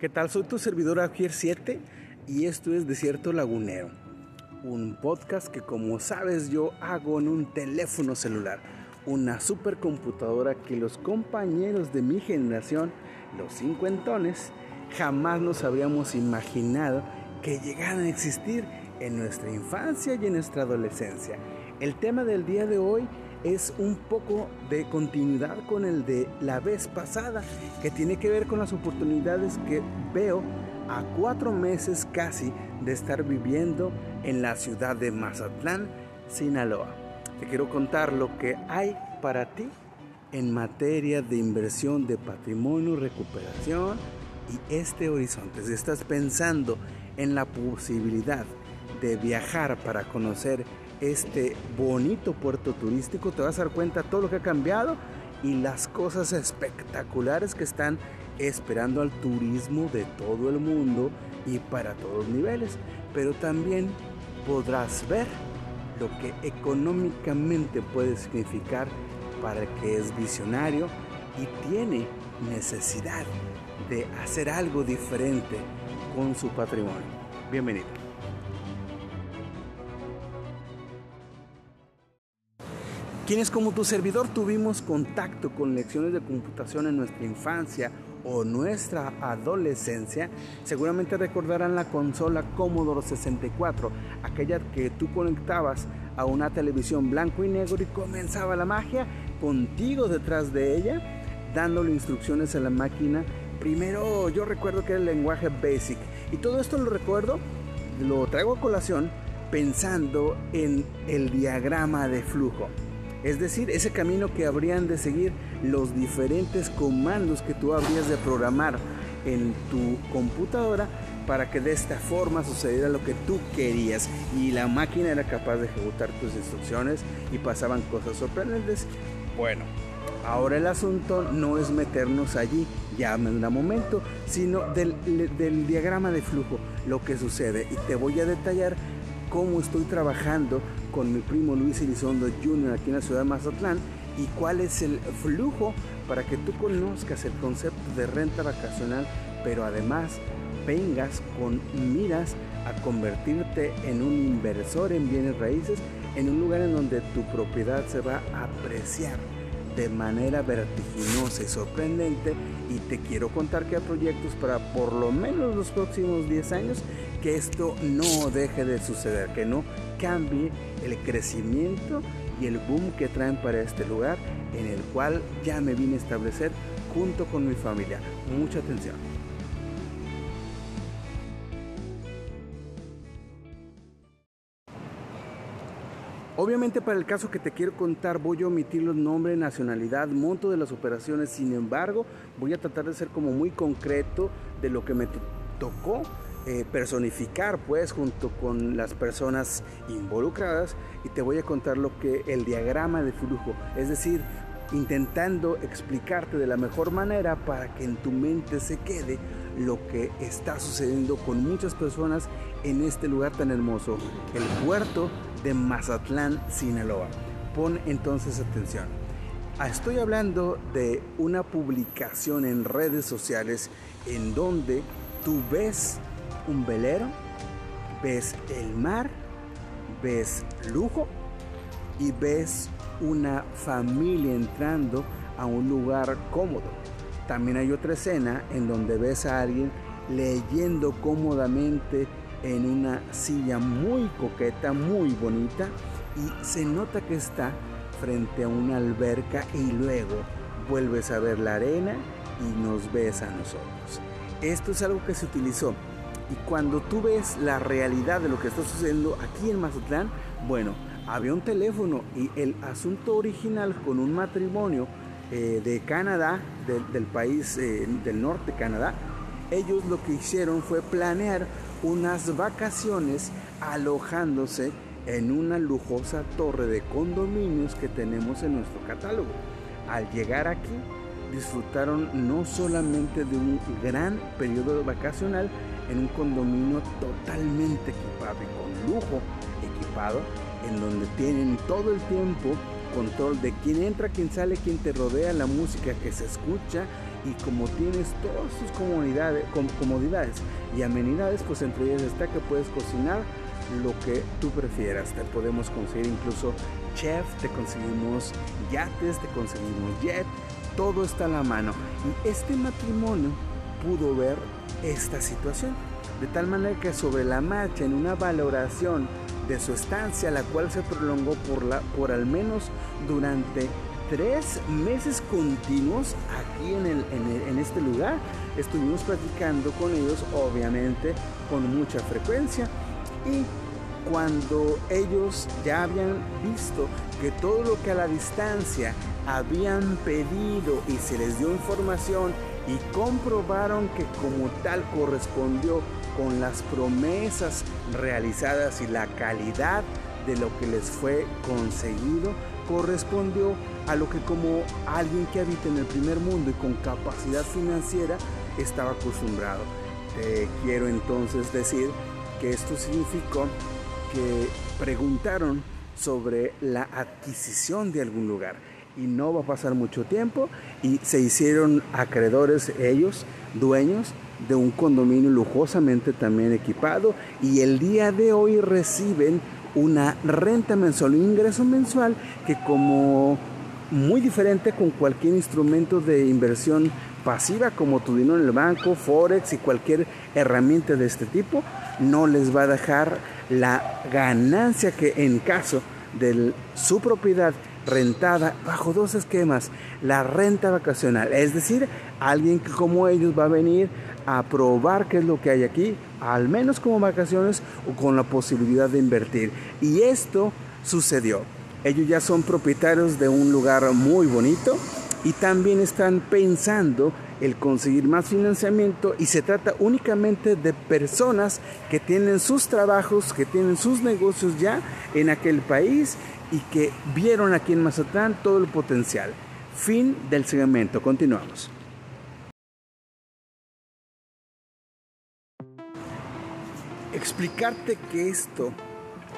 ¿Qué tal? Soy tu servidor Agier 7 y esto es Desierto Lagunero, un podcast que como sabes yo hago en un teléfono celular, una supercomputadora que los compañeros de mi generación, los cincuentones, jamás nos habríamos imaginado que llegaran a existir en nuestra infancia y en nuestra adolescencia. El tema del día de hoy es un poco de continuidad con el de la vez pasada, que tiene que ver con las oportunidades que veo a cuatro meses casi de estar viviendo en la ciudad de Mazatlán, Sinaloa. Te quiero contar lo que hay para ti en materia de inversión de patrimonio, recuperación y este horizonte. Si estás pensando en la posibilidad de viajar para conocer este bonito puerto turístico, te vas a dar cuenta todo lo que ha cambiado y las cosas espectaculares que están esperando al turismo de todo el mundo y para todos los niveles. Pero también podrás ver lo que económicamente puede significar para el que es visionario y tiene necesidad de hacer algo diferente con su patrimonio. Bienvenido. Quienes como tu servidor tuvimos contacto con lecciones de computación en nuestra infancia o nuestra adolescencia, seguramente recordarán la consola Commodore 64, aquella que tú conectabas a una televisión blanco y negro y comenzaba la magia contigo detrás de ella, dándole instrucciones a la máquina. Primero yo recuerdo que era el lenguaje basic y todo esto lo recuerdo, lo traigo a colación pensando en el diagrama de flujo. Es decir, ese camino que habrían de seguir los diferentes comandos que tú habrías de programar en tu computadora para que de esta forma sucediera lo que tú querías y la máquina era capaz de ejecutar tus instrucciones y pasaban cosas sorprendentes. Bueno, ahora el asunto no es meternos allí, ya me da momento, sino del, del diagrama de flujo, lo que sucede y te voy a detallar cómo estoy trabajando con mi primo Luis Elizondo Jr. aquí en la ciudad de Mazatlán y cuál es el flujo para que tú conozcas el concepto de renta vacacional, pero además vengas con miras a convertirte en un inversor en bienes raíces en un lugar en donde tu propiedad se va a apreciar de manera vertiginosa y sorprendente y te quiero contar que hay proyectos para por lo menos los próximos 10 años que esto no deje de suceder, que no cambie el crecimiento y el boom que traen para este lugar en el cual ya me vine a establecer junto con mi familia. Mucha atención. Obviamente para el caso que te quiero contar voy a omitir los nombres, nacionalidad, monto de las operaciones, sin embargo voy a tratar de ser como muy concreto de lo que me tocó eh, personificar pues junto con las personas involucradas. Y te voy a contar lo que el diagrama de flujo, es decir, intentando explicarte de la mejor manera para que en tu mente se quede lo que está sucediendo con muchas personas en este lugar tan hermoso, el puerto de Mazatlán, Sinaloa. Pon entonces atención. Ah, estoy hablando de una publicación en redes sociales en donde tú ves un velero, ves el mar, ves lujo y ves una familia entrando a un lugar cómodo. También hay otra escena en donde ves a alguien leyendo cómodamente en una silla muy coqueta, muy bonita y se nota que está frente a una alberca y luego vuelves a ver la arena y nos ves a nosotros. Esto es algo que se utilizó y cuando tú ves la realidad de lo que está sucediendo aquí en Mazatlán, bueno, había un teléfono y el asunto original con un matrimonio eh, de Canadá, del país eh, del norte de Canadá, ellos lo que hicieron fue planear unas vacaciones alojándose en una lujosa torre de condominios que tenemos en nuestro catálogo. Al llegar aquí, disfrutaron no solamente de un gran periodo vacacional en un condominio totalmente equipado y con lujo equipado, en donde tienen todo el tiempo control de quién entra, quién sale, quién te rodea, la música que se escucha y como tienes todas sus comodidades, y amenidades, pues entre ellas está que puedes cocinar lo que tú prefieras. Te podemos conseguir incluso chef, te conseguimos yates, te conseguimos jet, todo está a la mano. Y este matrimonio pudo ver esta situación. De tal manera que sobre la marcha, en una valoración de su estancia, la cual se prolongó por al menos durante tres meses continuos aquí en, el, en, este lugar. Estuvimos platicando con ellos, obviamente, con mucha frecuencia. Y cuando ellos ya habían visto que todo lo que a la distancia habían pedido y se les dio información y comprobaron que como tal correspondió con las promesas realizadas y la calidad de lo que les fue conseguido, correspondió a lo que como alguien que habita en el primer mundo y con capacidad financiera estaba acostumbrado. Te quiero entonces decir que esto significó que preguntaron sobre la adquisición de algún lugar y no va a pasar mucho tiempo y se hicieron acreedores ellos, dueños de un condominio lujosamente también equipado y el día de hoy reciben una renta mensual, un ingreso mensual que como muy diferente con cualquier instrumento de inversión pasiva como tu dinero en el banco, forex y cualquier herramienta de este tipo, no les va a dejar la ganancia que en caso de su propiedad rentada bajo dos esquemas, la renta vacacional, es decir, alguien que como ellos va a venir a probar qué es lo que hay aquí, al menos como vacaciones o con la posibilidad de invertir. Y esto sucedió. Ellos ya son propietarios de un lugar muy bonito y también están pensando el conseguir más financiamiento y se trata únicamente de personas que tienen sus trabajos, que tienen sus negocios ya en aquel país y que vieron aquí en Mazatlán todo el potencial. Fin del segmento, continuamos. Explicarte que esto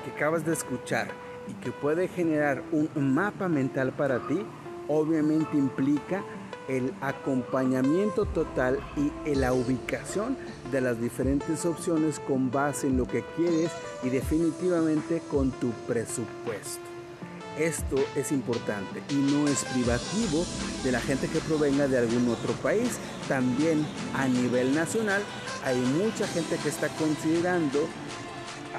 que acabas de escuchar y que puede generar un mapa mental para ti, obviamente implica el acompañamiento total y la ubicación de las diferentes opciones con base en lo que quieres y definitivamente con tu presupuesto. Esto es importante y no es privativo de la gente que provenga de algún otro país. También a nivel nacional hay mucha gente que está considerando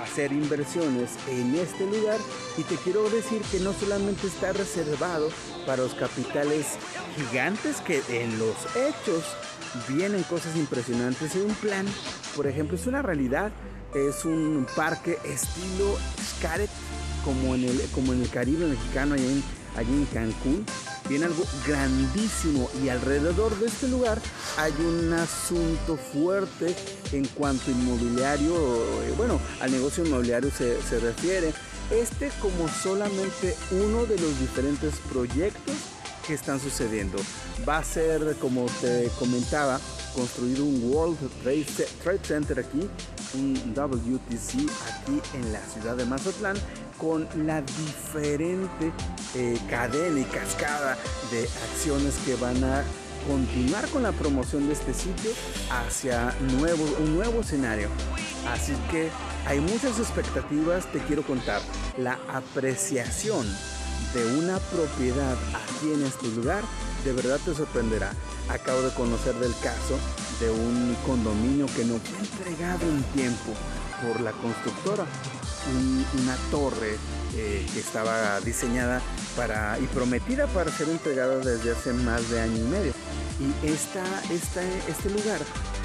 hacer inversiones en este lugar y te quiero decir que no solamente está reservado para los capitales gigantes que en los hechos vienen cosas impresionantes en un plan por ejemplo es una realidad es un parque estilo Scaret como en el como en el Caribe mexicano allí en, allí en Cancún viene algo grandísimo y alrededor de este lugar hay un asunto fuerte en cuanto inmobiliario, eh, bueno, al negocio inmobiliario se, se refiere. Este como solamente uno de los diferentes proyectos que están sucediendo. Va a ser, como te comentaba, construir un World Trade Center aquí, un WTC aquí en la ciudad de Mazatlán, con la diferente eh, cadena y cascada de acciones que van a continuar con la promoción de este sitio hacia nuevo, un nuevo escenario. Así que hay muchas expectativas, te quiero contar. La apreciación de una propiedad aquí en este lugar de verdad te sorprenderá. Acabo de conocer del caso de un condominio que no fue entregado en tiempo por la constructora una torre eh, que estaba diseñada para, y prometida para ser entregada desde hace más de año y medio. Y esta, este lugar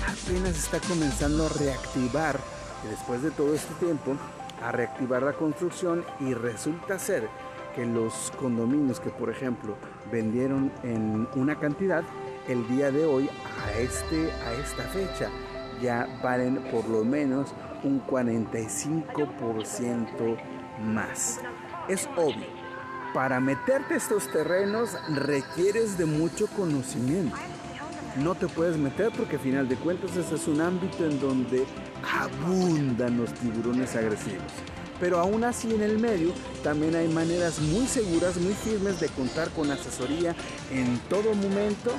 apenas está comenzando a reactivar, después de todo este tiempo, a reactivar la construcción y resulta ser que los condominios que por ejemplo vendieron en una cantidad, el día de hoy a, este, a esta fecha ya valen por lo menos un 45% más. Es obvio, para meterte estos terrenos requieres de mucho conocimiento. No te puedes meter porque a final de cuentas ese es un ámbito en donde abundan los tiburones agresivos. Pero aún así en el medio también hay maneras muy seguras, muy firmes de contar con asesoría en todo momento,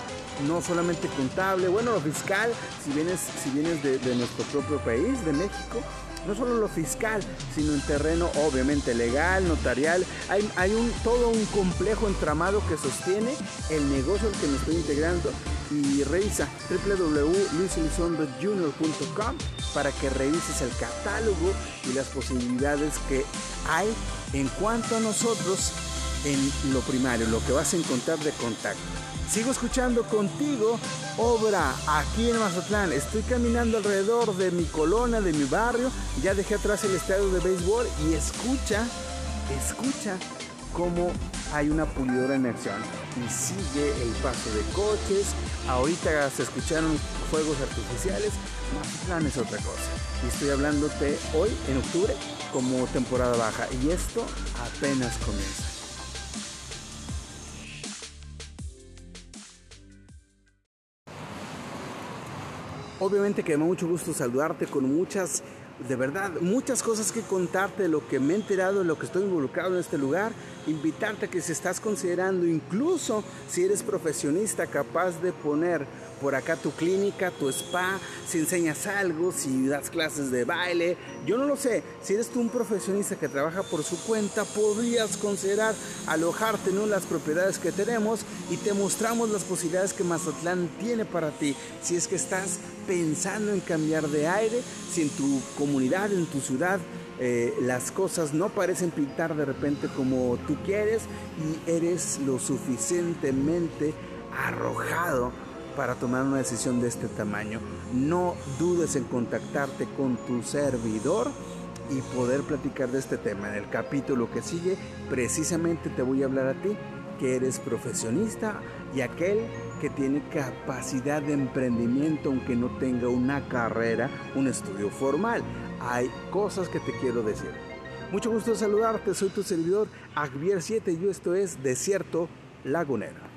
no solamente contable, bueno, fiscal, si vienes, si vienes de nuestro propio país, de México, no solo lo fiscal, sino en terreno obviamente legal, notarial. Hay, hay un, todo un complejo entramado que sostiene el negocio al que me estoy integrando y revisa www.luiselizondojunior.com para que revises el catálogo y las posibilidades que hay en cuanto a nosotros en lo primario, lo que vas a encontrar de contacto. Sigo escuchando contigo obra aquí en Mazatlán. Estoy caminando alrededor de mi colonia, de mi barrio. Ya dejé atrás el estadio de béisbol y escucha, escucha cómo hay una pulidora en acción. Y sigue el paso de coches. Ahorita se escucharon fuegos artificiales. Mazatlán es otra cosa. Y estoy hablándote hoy, en octubre, como temporada baja. Y esto apenas comienza. Obviamente que me da mucho gusto saludarte con muchas, de verdad, muchas cosas que contarte lo que me he enterado, de lo que estoy involucrado en este lugar. Invitarte a que si estás considerando, incluso si eres profesionista capaz de poner por acá tu clínica, tu spa, si enseñas algo, si das clases de baile, yo no lo sé. Si eres tú un profesionista que trabaja por su cuenta, podrías considerar alojarte en las propiedades que tenemos y te mostramos las posibilidades que Mazatlán tiene para ti. Si es que estás pensando en cambiar de aire, si en tu comunidad, en tu ciudad, eh, las cosas no parecen pintar de repente como tú quieres y eres lo suficientemente arrojado para tomar una decisión de este tamaño. No dudes en contactarte con tu servidor y poder platicar de este tema. En el capítulo que sigue, precisamente te voy a hablar a ti, que eres profesionista y aquel que tiene capacidad de emprendimiento aunque no tenga una carrera, un estudio formal. Hay cosas que te quiero decir. Mucho gusto saludarte, soy tu servidor Agvier 7 y esto es Desierto Lagunero.